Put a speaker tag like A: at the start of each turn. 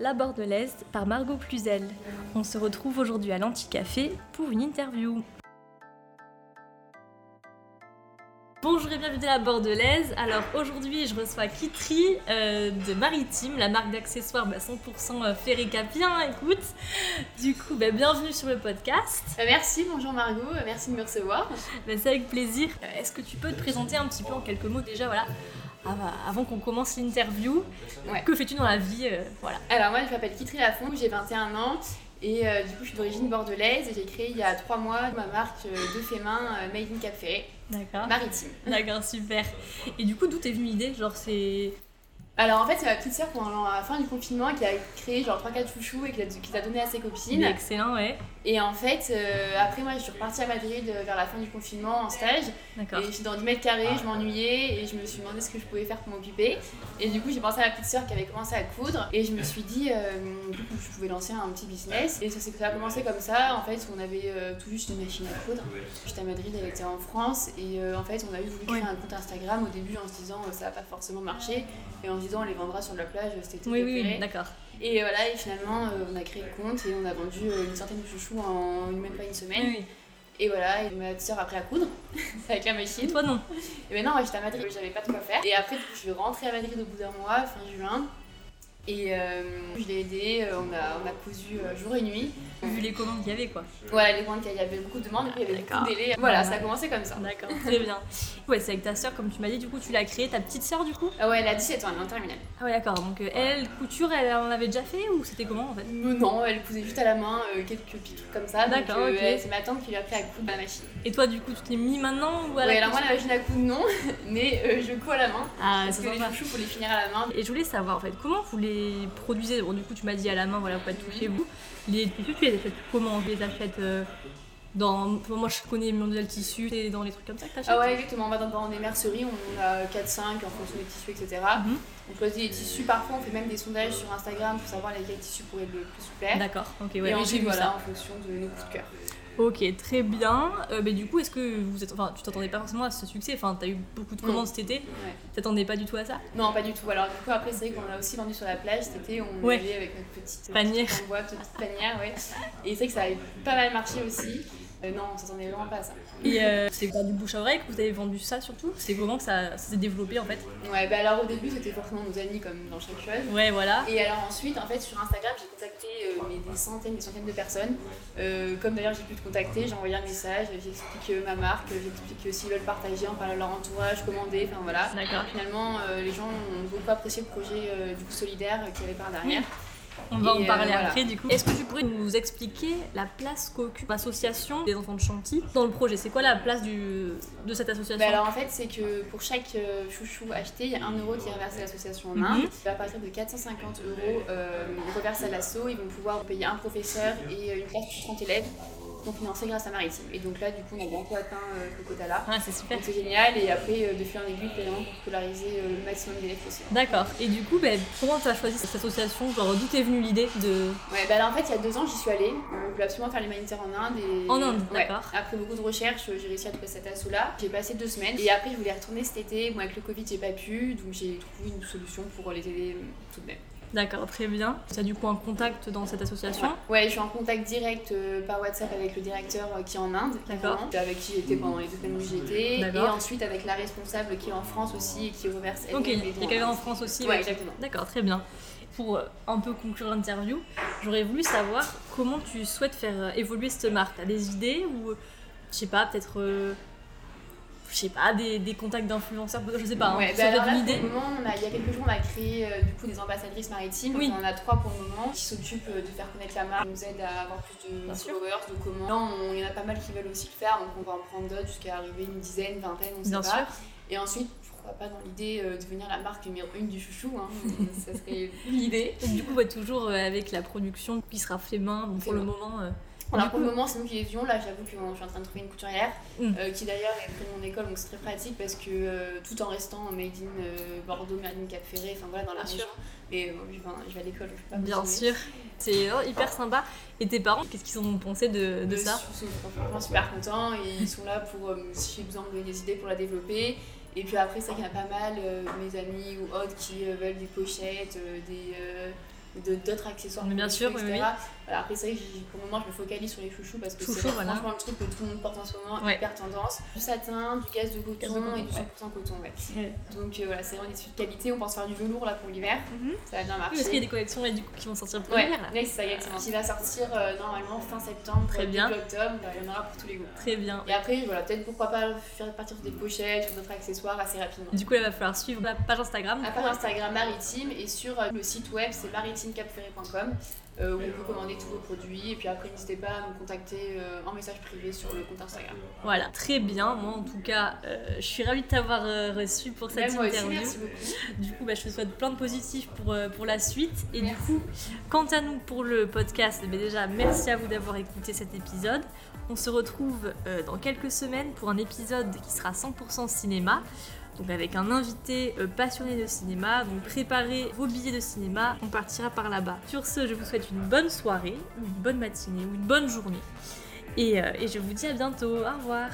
A: La Bordelaise par Margot Cluzel. On se retrouve aujourd'hui à l'Anticafé pour une interview. Bonjour et bienvenue à la Bordelaise. Alors aujourd'hui, je reçois Kitri euh, de Maritime, la marque d'accessoires bah, 100% ferré capien. Écoute, du coup, bah, bienvenue sur le podcast.
B: Euh, merci, bonjour Margot, euh, merci de me recevoir.
A: Bah, C'est avec plaisir. Euh, Est-ce que tu peux te présenter un petit peu en quelques mots déjà, voilà, avant qu'on commence l'interview
B: Ouais.
A: Que fais-tu dans la vie euh, Voilà.
B: Alors moi je m'appelle Kitri Lafont, j'ai 21 ans et euh, du coup je suis d'origine bordelaise et j'ai créé il y a 3 mois ma marque euh, de fait main Made in Cap Ferré,
A: D'accord.
B: maritime.
A: D'accord, super. Et du coup, d'où t'es venue l'idée? Genre, c'est.
B: Alors en fait c'est ma petite sœur pendant la fin du confinement qui a créé genre 3-4 chouchous et qui qui l'a donné à ses copines.
A: Excellent, ouais.
B: Et en fait euh, après moi je suis repartie à Madrid euh, vers la fin du confinement en stage
A: D'accord.
B: Et j'étais dans 10 mètres carrés, je m'ennuyais et je me suis demandé ce que je pouvais faire pour m'occuper. Et du coup, j'ai pensé à ma petite sœur qui avait commencé à coudre et je me suis dit euh, du coup, je pouvais lancer un petit business. Et ça, a commencé comme ça. En fait, on avait euh, tout juste une machine à coudre. J'étais à Madrid, elle était en France et euh, en fait, on avait voulu créer
A: Ouais.
B: un compte Instagram au début en se disant euh, ça va pas forcément marcher et en se disant on les vendra sur la plage, c'était tout
A: Oui, oui, oui, d'accord.
B: Et voilà, et finalement, euh, on a créé le compte et on a vendu euh, une centaine de chouchous en même pas une semaine.
A: Oui.
B: Et voilà, et ma petite sœur a appris à coudre avec la
A: Et
B: machine.
A: toi, non
B: Et ben non, j'étais à Madrid, j'avais pas de quoi faire. Et après, je suis rentrée à Madrid au bout d'un mois, fin juin. Et euh, je l'ai aidé, euh, on a, on a cousu euh, jour et nuit.
A: Vu les commandes qu'il y avait, quoi.
B: Voilà, les demandes, il y avait beaucoup de demandes, il y avait beaucoup
A: D'accord.
B: de délais. Voilà,
A: Ouais,
B: ça a
A: ouais.
B: commencé comme ça.
A: D'accord, très bien. Ouais, c'est avec ta soeur, comme tu m'as dit, du coup, tu l'as créée, ta petite soeur, du coup?
B: Ah ouais, elle a 17 ans, elle est en terminale.
A: Ah ouais, d'accord. Donc, euh, elle, couture, elle en avait déjà fait ou c'était comment en fait?
B: Non, elle cousait juste à la main, euh, quelques petits trucs comme ça. Donc,
A: D'accord,
B: euh,
A: ok.
B: elle- c'est ma tante qui lui a appris à coudre la machine.
A: Et toi, du coup, tu t'es mis maintenant ou à la
B: Ouais, alors moi, la machine à coudre, non, mais euh, je couds à la main.
A: Ah,
B: Parce
A: c'est
B: que les chouchous, faut les finir à la main.
A: Et je voulais savoir en fait, comment vous les produisez Bon, du coup, tu m'as dit à la main, voilà, vous faites tout chez vous. Les tissus, tu les achètes comment? Tu les achètes euh, dans. enfin, moi, je connais Mondial Tissu, c'est dans les trucs comme ça que t'achètes
B: Ah ouais, exactement. On va dans, dans des merceries, on a 4-5 en fonction des tissus, etc.
A: Mhm.
B: On choisit les tissus. Parfois, on fait même des sondages sur Instagram pour savoir lesquels tissus pourraient le plus vous plaire.
A: D'accord, ok, ouais,
B: Et
A: oui, j'ai vu
B: voilà,
A: ça.
B: en fonction de nos coups de cœur.
A: Ok, très bien. Euh, mais du coup, est-ce que vous êtes. Enfin, tu t'attendais pas forcément à ce succès? Enfin, t'as eu beaucoup de commandes cet été,
B: Ouais.
A: t'attendais pas du tout à ça?
B: Non, pas du tout. Alors, du coup, après, c'est vrai qu'on a aussi vendu sur la plage cet été. On
A: Ouais.
B: avec notre petite
A: Panière.
B: petite en boîte, petite panière, ouais. Et c'est vrai que ça avait pas mal marché aussi. Euh, non, on s'attendait vraiment pas à ça.
A: Et euh, c'est du bouche à oreille que vous avez vendu ça surtout? C'est comment que ça, ça s'est développé en fait?
B: Ouais, bah alors au début, c'était forcément nos amis, comme dans chaque chose.
A: Ouais, voilà.
B: Et alors ensuite, en fait, sur Instagram, j'ai contacté euh, mais des centaines, des centaines de personnes. Euh, comme d'ailleurs j'ai pu te contacter, j'ai envoyé un message, j'explique ma marque, j'explique s'ils veulent partager, en parler à leur entourage, commander, enfin voilà.
A: D'accord.
B: Finalement, les gens ont beaucoup apprécié le projet du coup solidaire qu'il y avait par derrière.
A: On va
B: Et,
A: en
B: euh,
A: parler
B: voilà.
A: après du coup. Est-ce que tu pourrais nous expliquer la place qu'occupe l'association des enfants de Chantilly dans le projet? C'est quoi la place du, de cette association?
B: Bah alors en fait, c'est que pour chaque euh, chouchou acheté, il y a un euro qui est reversé à l'association en
A: Mhm.
B: Inde. À partir de 450 euros euh, reversés à l'assaut, ils vont pouvoir payer un professeur et euh, une classe pour 30 élèves, qui sont financés grâce à Maritime. Et donc là, du coup, on a bientôt atteint euh, ce quota-là.
A: Ah, c'est super.
B: C'est génial, et après, euh, de fil en aiguille, vraiment pour scolariser euh, le maximum d'élèves possible.
A: D'accord. Et du coup, ben, comment tu as choisi cette association? Genre, d'où t'es venue l'idée de.
B: Ouais, bah là en fait, il y a deux ans, j'y suis allée. Euh, je voulais absolument faire l'humanitaire en Inde. Et...
A: En Inde,
B: Ouais.
A: d'accord.
B: Après beaucoup de recherches, j'ai réussi à trouver cet assaut-là. J'ai passé deux semaines. Et après, je voulais retourner cet été. Bon, avec le Covid, j'ai pas pu. Donc j'ai trouvé une solution pour les aider euh, tout de même.
A: D'accord, très bien. Tu as du coup un contact dans cette association
B: Ouais, je suis en contact direct euh, par WhatsApp avec le directeur euh, qui est en Inde,
A: D'accord.
B: avec qui j'étais pendant les deux semaines où j'étais, et ensuite avec la responsable qui est en France aussi et qui reverse
A: Ok, il y a quelqu'un en. France aussi
B: Ouais, exactement.
A: D'accord, très bien. Pour euh, un peu conclure l'interview, j'aurais voulu savoir comment tu souhaites faire évoluer cette marque. T'as des idées ou, je sais pas, peut-être, je sais pas, des, des contacts d'influenceurs, je sais pas, hein,
B: Ouais,
A: ça
B: bah
A: peut
B: alors là,
A: une idée.
B: pour le moment, on a- il y a quelques jours, on a créé euh, du coup des ambassadrices maritimes.
A: Oui.
B: On en a trois pour le moment qui s'occupent euh, de faire connaître la marque, qui nous aident à avoir plus de
A: Bien sûr.
B: followers, de commandes. Là, il y en a pas mal qui veulent aussi le faire, donc on va en prendre d'autres jusqu'à arriver une dizaine, vingtaine, on sait
A: Bien
B: pas.
A: sûr.
B: Et ensuite, pourquoi pas dans l'idée euh, de devenir la marque numéro une du chouchou, hein, ça serait l'idée.
A: Donc, du coup, ouais, toujours avec la production qui sera fait main bon,
B: Fait
A: pour le moment. euh,
B: Alors pour le moment, c'est nous qui les faisons. Là, j'avoue que je suis en train de trouver une couturière
A: Mm.
B: euh, qui d'ailleurs est près de mon école, donc c'est très pratique parce que euh, tout en restant made in euh, Bordeaux, made in Cap Ferré, enfin voilà, dans la
A: Bien
B: région. euh, je, vais, je vais à l'école, je peux pas
A: Bien
B: continuer.
A: sûr. C'est oh, hyper sympa. Et tes parents, qu'est-ce qu'ils ont pensé de, de ça?
B: Ils sont franchement super contents et ils sont là pour, si j'ai besoin de des idées pour la développer. Et puis après, vrai qu'il y a pas mal, mes amis ou autres, qui veulent des pochettes, des, de d'autres accessoires.
A: Mais bien sûr,
B: cheveux,
A: oui,
B: etc. Voilà, après, c'est vrai que pour le moment, je me focalise sur les chouchous parce que c'est
A: voilà.
B: franchement le truc que tout le monde porte en ce moment,
A: Ouais.
B: hyper tendance. Du satin, du gaz de coton,
A: Gaz de coton,
B: et du
A: ouais.
B: 100% coton, ouais. Donc euh, voilà, c'est vraiment des tissus de qualité. On pense faire du velours là pour l'hiver.
A: Mhm.
B: Ça va bien
A: Oui,
B: marcher.
A: parce qu'il y a des collections là, du coup, qui vont sortir pour
B: Ouais,
A: l'hiver
B: ouais, c'est ça, exactement. Qui va sortir euh, normalement fin septembre,
A: Très bien.
B: octobre. Bah, Il y en aura pour tous les goûts.
A: Très bien.
B: Et après, voilà, peut-être pourquoi pas faire partir sur des pochettes, sur d'autres accessoires assez rapidement.
A: Du coup, là, va falloir suivre la page Instagram.
B: À part Instagram maritime et sur euh, le site web c'est maritimecapferré.com où on peut commander tous vos produits et puis après n'hésitez pas à nous contacter euh, en message privé sur le compte Instagram.
A: Voilà, très bien. Moi, en tout cas, euh, je suis ravie de t'avoir euh, reçu pour cette
B: aussi,
A: interview.
B: merci beaucoup.
A: Du coup, bah, je te souhaite plein de positifs pour, euh, pour la suite. Et du coup, quant à nous pour le podcast, eh bien déjà, merci à vous d'avoir écouté cet épisode. On se retrouve euh, dans quelques semaines pour un épisode qui sera 100% cinéma. Donc avec un invité euh, passionné de cinéma. Donc préparez vos billets de cinéma, on partira par là-bas. Sur ce, je vous souhaite une bonne soirée, une bonne matinée, ou une bonne journée. Et, euh, et je vous dis à bientôt. Au revoir.